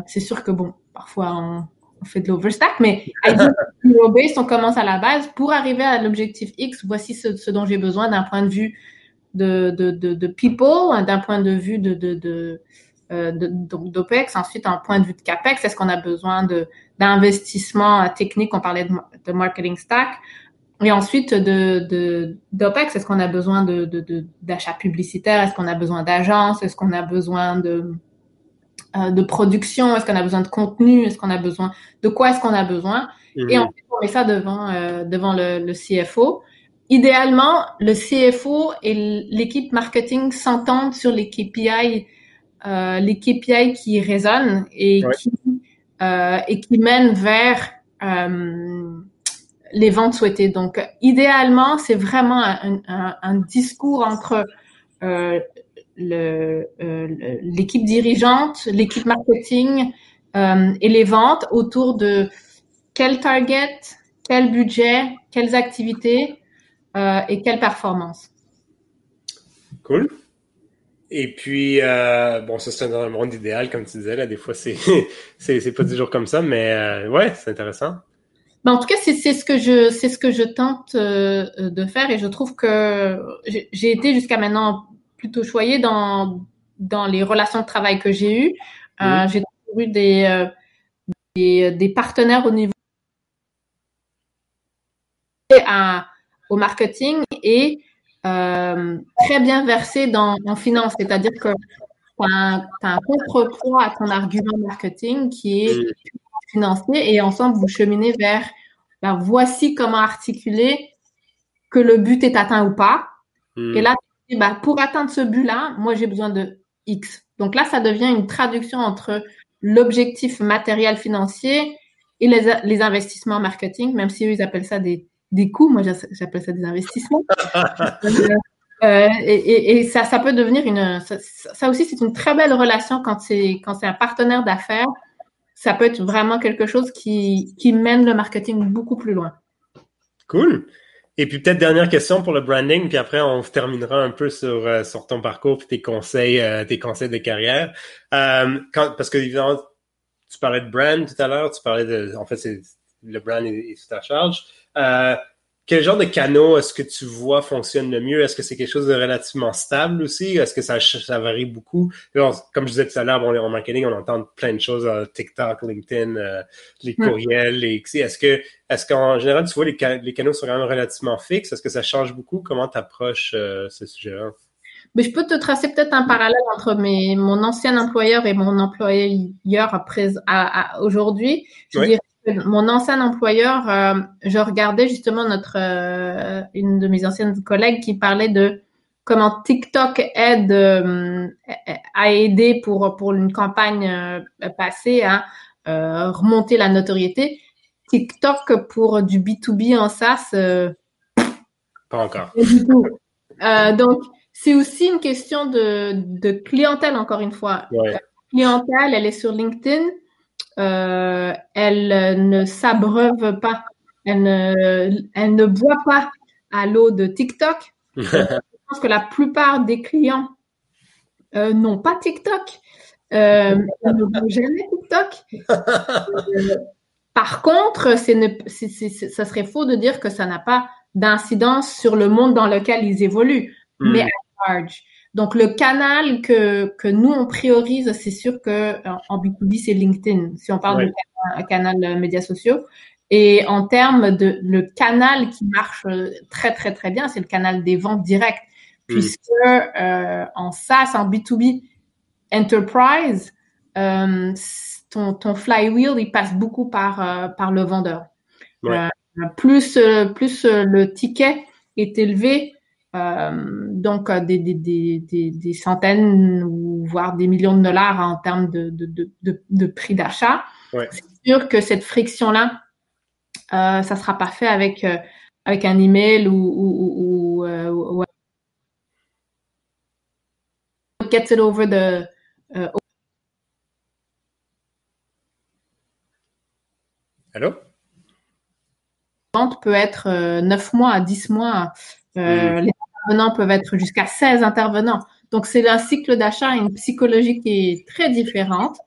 c'est sûr que bon parfois on on fait de l'overstack, mais base, <laughs> on commence à la base. Pour arriver à l'objectif X, voici ce, dont j'ai besoin d'un point de vue de, de, de, people, d'un point de vue de, de, de euh, d'OPEX, ensuite un point de vue de CAPEX, est-ce qu'on a besoin de d'investissement technique, on parlait de, marketing stack, et ensuite de d'OPEX, est-ce qu'on a besoin de d'achats publicitaires, est-ce qu'on a besoin d'agences, est-ce qu'on a besoin de euh, de production, est-ce qu'on a besoin de contenu, est-ce qu'on a besoin de quoi est-ce qu'on a besoin et mhm. ensuite on met ça devant euh, devant le, le, CFO. Idéalement, le CFO et l'équipe marketing s'entendent sur les KPI, euh, les KPI qui résonnent et qui euh, et qui mènent vers euh, les ventes souhaitées. Donc, idéalement, c'est vraiment un, un, un, discours entre euh, euh, l'équipe dirigeante, l'équipe marketing euh, et les ventes autour de quel target, quel budget, quelles activités euh, et quelle performance. Cool. Et puis, bon, ça c'est un monde idéal, comme tu disais, là, des fois c'est <laughs> c'est pas toujours comme ça, mais ouais, c'est intéressant. Ben, en tout cas, c'est ce que je c'est ce que je tente de faire et je trouve que j'ai été jusqu'à maintenant plutôt choyée dans, dans les relations de travail que j'ai eues. Euh, j'ai toujours eu des, euh, des, des, partenaires au niveau à, au marketing et très bien versé dans, en finance, c'est-à-dire que tu as, un contrepoids à ton argument marketing qui est mm. financier et ensemble vous cheminez vers ben, voici comment articuler que le but est atteint ou pas. Mm. Et là, ben, pour atteindre ce but-là, moi j'ai besoin de X. Donc là, ça devient une traduction entre l'objectif matériel financier et les, les, investissements marketing, même si eux, ils appellent ça des, des coûts. Moi, j'appelle ça des investissements. <laughs> Euh, et, et, ça, ça peut devenir une. Ça, ça aussi, c'est une très belle relation quand c'est quand c'est un partenaire d'affaires. Ça peut être vraiment quelque chose qui, qui mène le marketing beaucoup plus loin. Cool. Et puis peut-être dernière question pour le branding, puis après on terminera un peu sur, euh, sur ton parcours et tes conseils, euh, tes conseils de carrière. Euh, quand, parce que évidemment, tu parlais de brand tout à l'heure, tu parlais de, en fait, c'est le brand est, est sous ta charge. Quel genre de canaux est-ce que tu vois fonctionne le mieux? Est-ce que c'est quelque chose de relativement stable aussi? Est-ce que ça, ça varie beaucoup? comme je disais tout à l'heure, bon, en marketing, on entend plein de choses, euh, TikTok, LinkedIn, euh, les courriels, les Est-ce que, est-ce qu'en général, tu vois, les, les, canaux sont quand même relativement fixes? Est-ce que ça change beaucoup? Comment tu approches euh, ce sujet-là? Mais je peux te tracer peut-être un parallèle entre mes, mon ancien employeur et mon employeur après, à, aujourd'hui. Je dirais mon ancien employeur, euh, je regardais justement notre euh, une de mes anciennes collègues qui parlait de comment TikTok aide euh, à aider pour pour une campagne passée à remonter la notoriété. TikTok pour du B2B en SaaS. Pas encore. donc c'est aussi une question de, de clientèle encore une fois. La clientèle, elle est sur LinkedIn euh, elle ne s'abreuve pas, elle ne, elle ne boit pas à l'eau de TikTok. <laughs> Je pense que la plupart des clients euh, n'ont pas TikTok, euh, ne jamais TikTok. Euh, <laughs> par contre, ne, ça serait faux de dire que ça n'a pas d'incidence sur le monde dans lequel ils évoluent, hmm. mais à large. Donc, le canal que, que nous, on priorise, c'est sûr que en B2B, c'est LinkedIn, si on parle de canal, canal euh, médias sociaux. Et en termes de le canal qui marche euh, très, très, très bien, c'est le canal des ventes directes. Hmm. Puisque euh, en SaaS, en B2B Enterprise, euh, ton, ton flywheel, il passe beaucoup par, euh, par le vendeur. plus, plus le ticket est élevé, euh, donc euh, des, des, des, des, centaines ou voire des millions de dollars en termes de, de, de, de prix d'achat. C'est sûr que cette friction-là, euh, ça sera pas fait avec euh, avec un email ou, ou, ou, ou, gets it over the Allô? Vente peut être 9 mois à 10 mois. Euh, mm. Les intervenants peuvent être jusqu'à 16 intervenants. Donc, c'est un cycle d'achat une psychologie qui est très différente.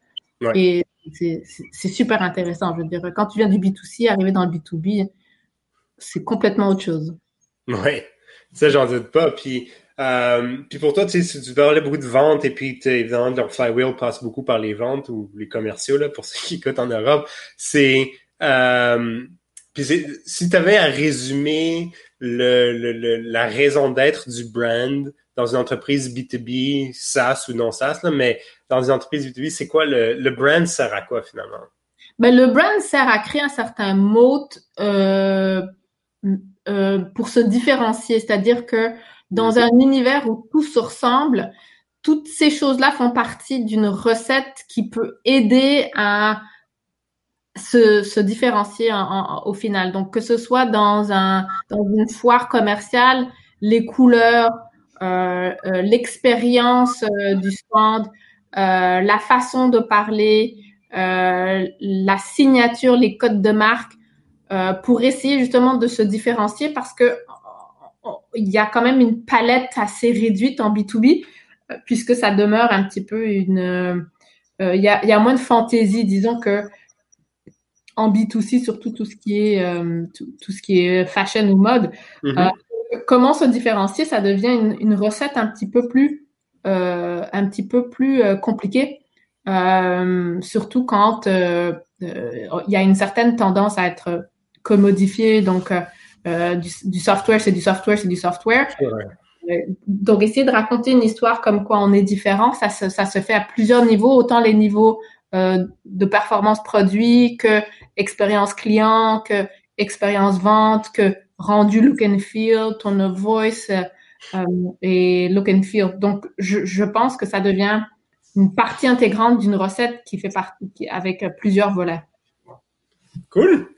Et c'est super intéressant. Je veux dire, quand tu viens du B2C, arriver dans le B2B, c'est complètement autre chose. Oui, ça, j'en doute pas. Puis, euh, puis pour toi, tu sais, tu parlais beaucoup de ventes et puis évidemment, leur flywheel passe beaucoup par les ventes ou les commerciaux, là, pour <laughs> ceux qui écoutent en Europe. C'est. Euh, puis si tu avais à résumer le, le, la raison d'être du brand dans une entreprise B2B, SaaS ou non SaaS, là, mais dans une entreprise B2B, c'est quoi le, le brand sert à quoi finalement? Ben, le brand sert à créer un certain mot euh, euh, pour se différencier, c'est-à-dire que dans un univers où tout se ressemble, toutes ces choses-là font partie d'une recette qui peut aider à se, se différencier en, au final. Donc que ce soit dans un dans une foire commerciale, les couleurs, euh, euh, l'expérience euh, du stand, euh, la façon de parler, la signature, les codes de marque, pour essayer justement de se différencier parce que il y a quand même une palette assez réduite en B2B puisque ça demeure un petit peu une il y, a, y a moins de fantaisie, disons que en B2C, surtout tout ce qui est euh, tout, ce qui est fashion ou mode. Mm-hmm. Euh, comment se différencier? Ça devient une, une, recette un petit peu plus euh, un petit peu plus compliquée, surtout quand il y a une certaine tendance à être commodifié. Donc du, du, software, c'est du software, c'est du software. donc, essayer de raconter une histoire comme quoi on est différent, ça se, ça se fait à plusieurs niveaux, autant les niveaux euh, de performance produit que expérience client, que expérience vente, que rendu look and feel, tone of voice euh, et look and feel. Donc, je, je pense que ça devient une partie intégrante d'une recette qui fait partie avec plusieurs volets. Cool.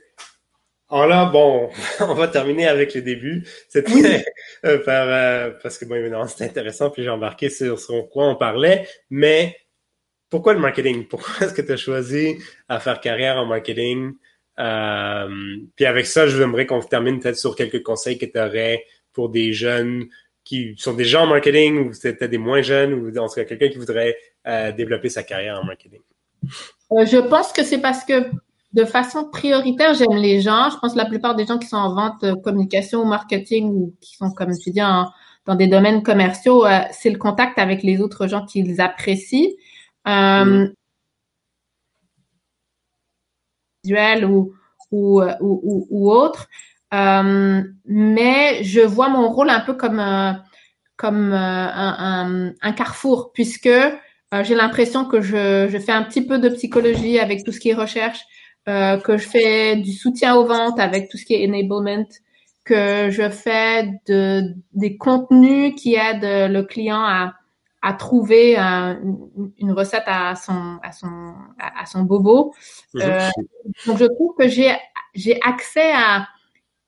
Alors là, bon, <laughs> on va terminer avec le début. C'était euh, euh, parce que bon, évidemment, c'était intéressant, puis j'ai embarqué sur, sur quoi on parlait, mais pourquoi le marketing? Pourquoi est-ce que tu as choisi à faire carrière en marketing? Euh, puis avec ça, je voudrais qu'on termine peut-être sur quelques conseils que tu aurais pour des jeunes qui sont déjà en marketing ou c'était des moins jeunes ou en tout cas quelqu'un qui voudrait euh, développer sa carrière en marketing. Euh, je pense que c'est parce que de façon prioritaire, j'aime les gens. Je pense que la plupart des gens qui sont en vente, communication ou marketing ou qui sont, comme tu dis, dans des domaines commerciaux, c'est le contact avec les autres gens qu'ils apprécient. Euh, visuel ou, ou, ou, ou, autre. Euh, mais je vois mon rôle un peu comme, euh, comme euh, un, un, un, carrefour, puisque j'ai l'impression que je, je, fais un petit peu de psychologie avec tout ce qui est recherche, que je fais du soutien aux ventes avec tout ce qui est enablement, que je fais de, des contenus qui aident le client à, à trouver euh, une recette à son à son à, son bobo. Mhm. Euh, donc je trouve que j'ai j'ai accès à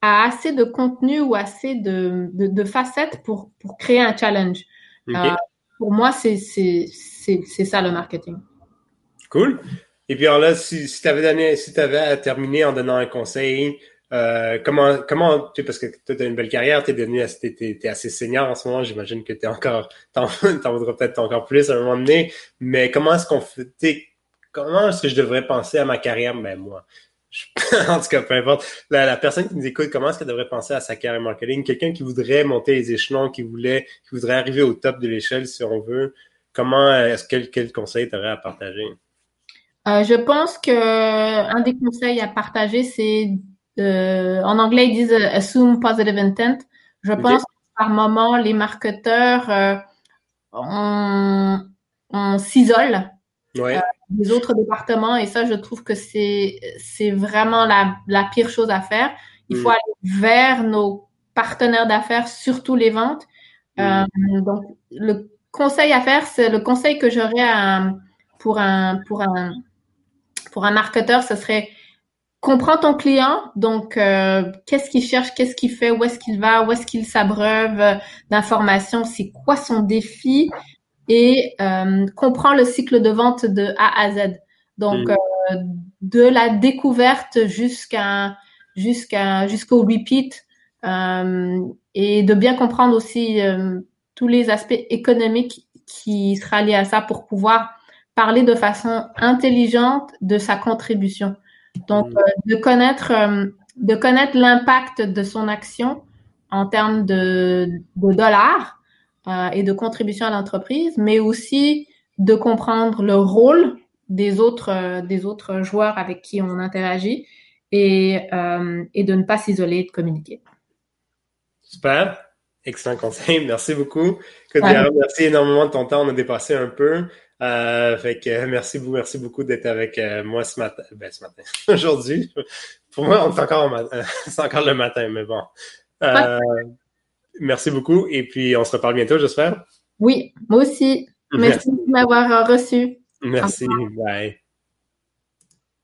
à assez de contenu ou assez de, de, de facettes pour pour créer un challenge. Euh, pour moi, c'est c'est c'est ça le marketing. Cool. Et puis alors là, si, si tu avais si tu avais terminé en donnant un conseil euh, comment, comment, tu sais, parce que tu as une belle carrière, tu es devenu t'es, t'es, assez senior en ce moment, j'imagine que tu es encore, <laughs> t'en, t'en voudras peut-être encore plus à un moment donné, mais comment est-ce qu'on fait, comment est-ce que je devrais penser à ma carrière? Ben, moi, <laughs> en tout cas, peu importe, la, la, personne qui nous écoute, comment est-ce qu'elle devrait penser à sa carrière marketing? Quelqu'un qui voudrait monter les échelons, qui voulait, qui voudrait arriver au top de l'échelle, si on veut, comment est-ce que, quel conseil t'aurais à partager? Euh, je pense que un des conseils à partager, c'est euh, en anglais, ils disent euh, assume positive intent. Je pense que par moment, les marketeurs, euh, on, on s'isole ouais. euh, des autres départements et ça, je trouve que c'est c'est vraiment la, la pire chose à faire. Il mm. faut aller vers nos partenaires d'affaires, surtout les ventes. Mm. Donc, le conseil à faire, c'est le conseil que j'aurais pour un pour un pour un marketeur, ce serait comprends ton client. Donc, euh, qu'est-ce qu'il cherche, qu'est-ce qu'il fait, où est-ce qu'il va, où est-ce qu'il s'abreuve euh, d'informations, c'est quoi son défi et euh, comprends le cycle de vente de A à Z. Donc, mm. euh, de la découverte jusqu'à jusqu'à jusqu'au repeat euh, et de bien comprendre aussi euh, tous les aspects économiques qui sera liés à ça pour pouvoir parler de façon intelligente de sa contribution. Donc, mm. euh, de connaître, euh, de connaître l'impact de son action en termes de, de dollars euh, et de contribution à l'entreprise, mais aussi de comprendre le rôle des autres, des autres joueurs avec qui on interagit et, et de ne pas s'isoler et de communiquer. Super. Excellent conseil. <laughs> Merci beaucoup. Merci énormément de ton temps. On a dépassé un peu. Euh, fait que merci beaucoup, merci beaucoup d'être avec euh, moi ce matin. Ben, ce matin. <laughs> Aujourd'hui. Pour moi, on est encore, <laughs> c'est encore le matin, mais bon. Euh, merci beaucoup. Et puis, on se reparle bientôt, j'espère. Oui, moi aussi. Merci, merci. de m'avoir reçu. Merci. Bye.